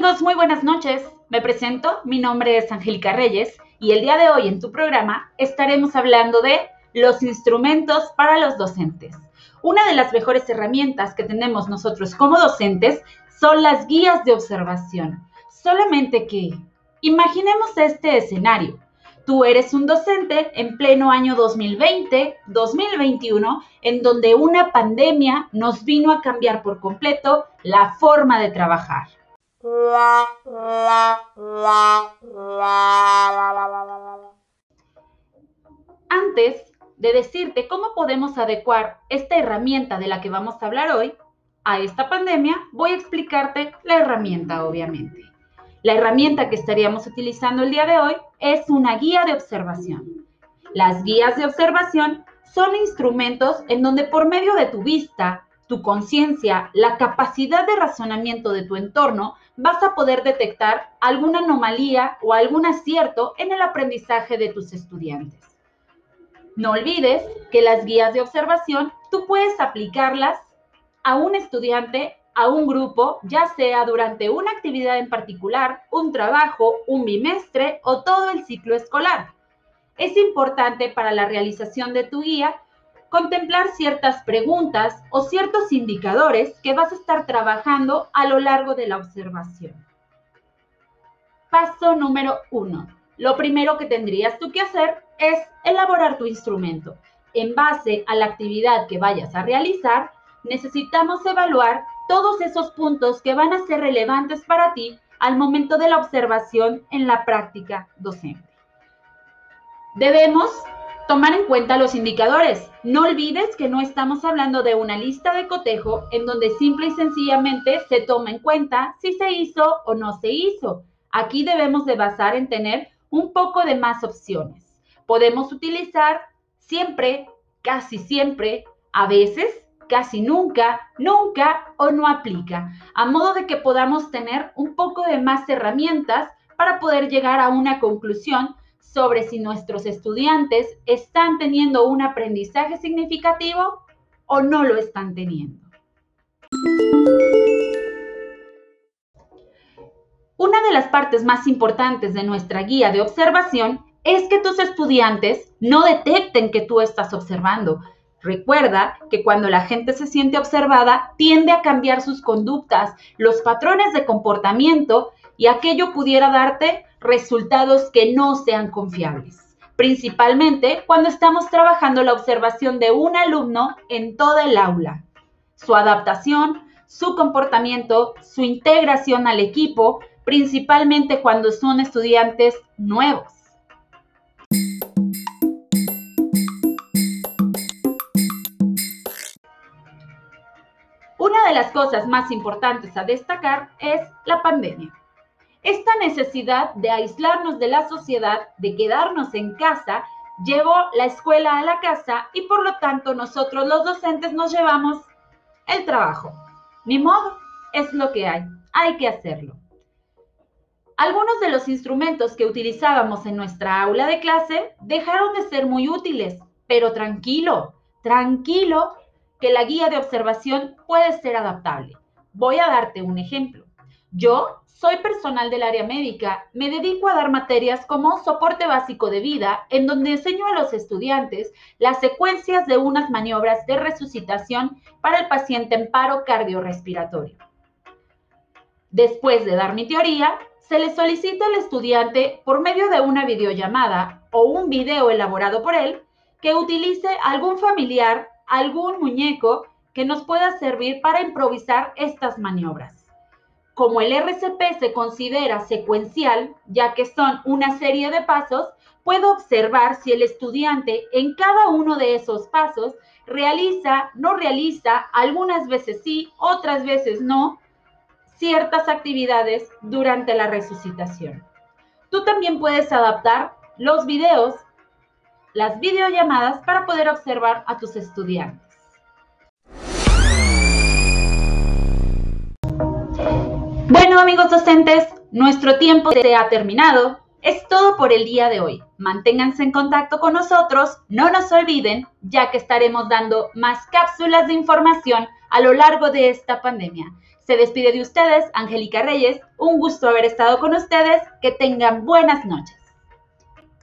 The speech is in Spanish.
amigos, muy buenas noches. Me presento, mi nombre es Angélica Reyes y el día de hoy en tu programa estaremos hablando de los instrumentos para los docentes. Una de las mejores herramientas que tenemos nosotros como docentes son las guías de observación. Solamente que, imaginemos este escenario. Tú eres un docente en pleno año 2020-2021, en donde una pandemia nos vino a cambiar por completo la forma de trabajar. Antes de decirte cómo podemos adecuar esta herramienta de la que vamos a hablar hoy a esta pandemia, voy a explicarte la herramienta, obviamente. La herramienta que estaríamos utilizando el día de hoy es una guía de observación. Las guías de observación son instrumentos en donde por medio de tu vista, tu conciencia, la capacidad de razonamiento de tu entorno, vas a poder detectar alguna anomalía o algún acierto en el aprendizaje de tus estudiantes. No olvides que las guías de observación tú puedes aplicarlas a un estudiante, a un grupo, ya sea durante una actividad en particular, un trabajo, un bimestre o todo el ciclo escolar. Es importante para la realización de tu guía contemplar ciertas preguntas o ciertos indicadores que vas a estar trabajando a lo largo de la observación. Paso número uno. Lo primero que tendrías tú que hacer es elaborar tu instrumento. En base a la actividad que vayas a realizar, necesitamos evaluar todos esos puntos que van a ser relevantes para ti al momento de la observación en la práctica docente. Debemos tomar en cuenta los indicadores. No olvides que no estamos hablando de una lista de cotejo en donde simple y sencillamente se toma en cuenta si se hizo o no se hizo. Aquí debemos de basar en tener un poco de más opciones. Podemos utilizar siempre, casi siempre, a veces, casi nunca, nunca o no aplica, a modo de que podamos tener un poco de más herramientas para poder llegar a una conclusión sobre si nuestros estudiantes están teniendo un aprendizaje significativo o no lo están teniendo. Una de las partes más importantes de nuestra guía de observación es que tus estudiantes no detecten que tú estás observando. Recuerda que cuando la gente se siente observada, tiende a cambiar sus conductas, los patrones de comportamiento y aquello pudiera darte resultados que no sean confiables, principalmente cuando estamos trabajando la observación de un alumno en toda el aula, su adaptación, su comportamiento, su integración al equipo, principalmente cuando son estudiantes nuevos. Una de las cosas más importantes a destacar es la pandemia. Esta necesidad de aislarnos de la sociedad, de quedarnos en casa, llevó la escuela a la casa y por lo tanto nosotros los docentes nos llevamos el trabajo. Ni modo, es lo que hay, hay que hacerlo. Algunos de los instrumentos que utilizábamos en nuestra aula de clase dejaron de ser muy útiles, pero tranquilo, tranquilo, que la guía de observación puede ser adaptable. Voy a darte un ejemplo. Yo soy personal del área médica, me dedico a dar materias como soporte básico de vida, en donde enseño a los estudiantes las secuencias de unas maniobras de resucitación para el paciente en paro cardiorrespiratorio. Después de dar mi teoría, se le solicita al estudiante, por medio de una videollamada o un video elaborado por él, que utilice algún familiar, algún muñeco que nos pueda servir para improvisar estas maniobras como el RCP se considera secuencial, ya que son una serie de pasos, puedo observar si el estudiante en cada uno de esos pasos realiza, no realiza, algunas veces sí, otras veces no, ciertas actividades durante la resucitación. Tú también puedes adaptar los videos, las videollamadas para poder observar a tus estudiantes. Bueno amigos docentes, nuestro tiempo se ha terminado. Es todo por el día de hoy. Manténganse en contacto con nosotros, no nos olviden, ya que estaremos dando más cápsulas de información a lo largo de esta pandemia. Se despide de ustedes, Angélica Reyes. Un gusto haber estado con ustedes. Que tengan buenas noches.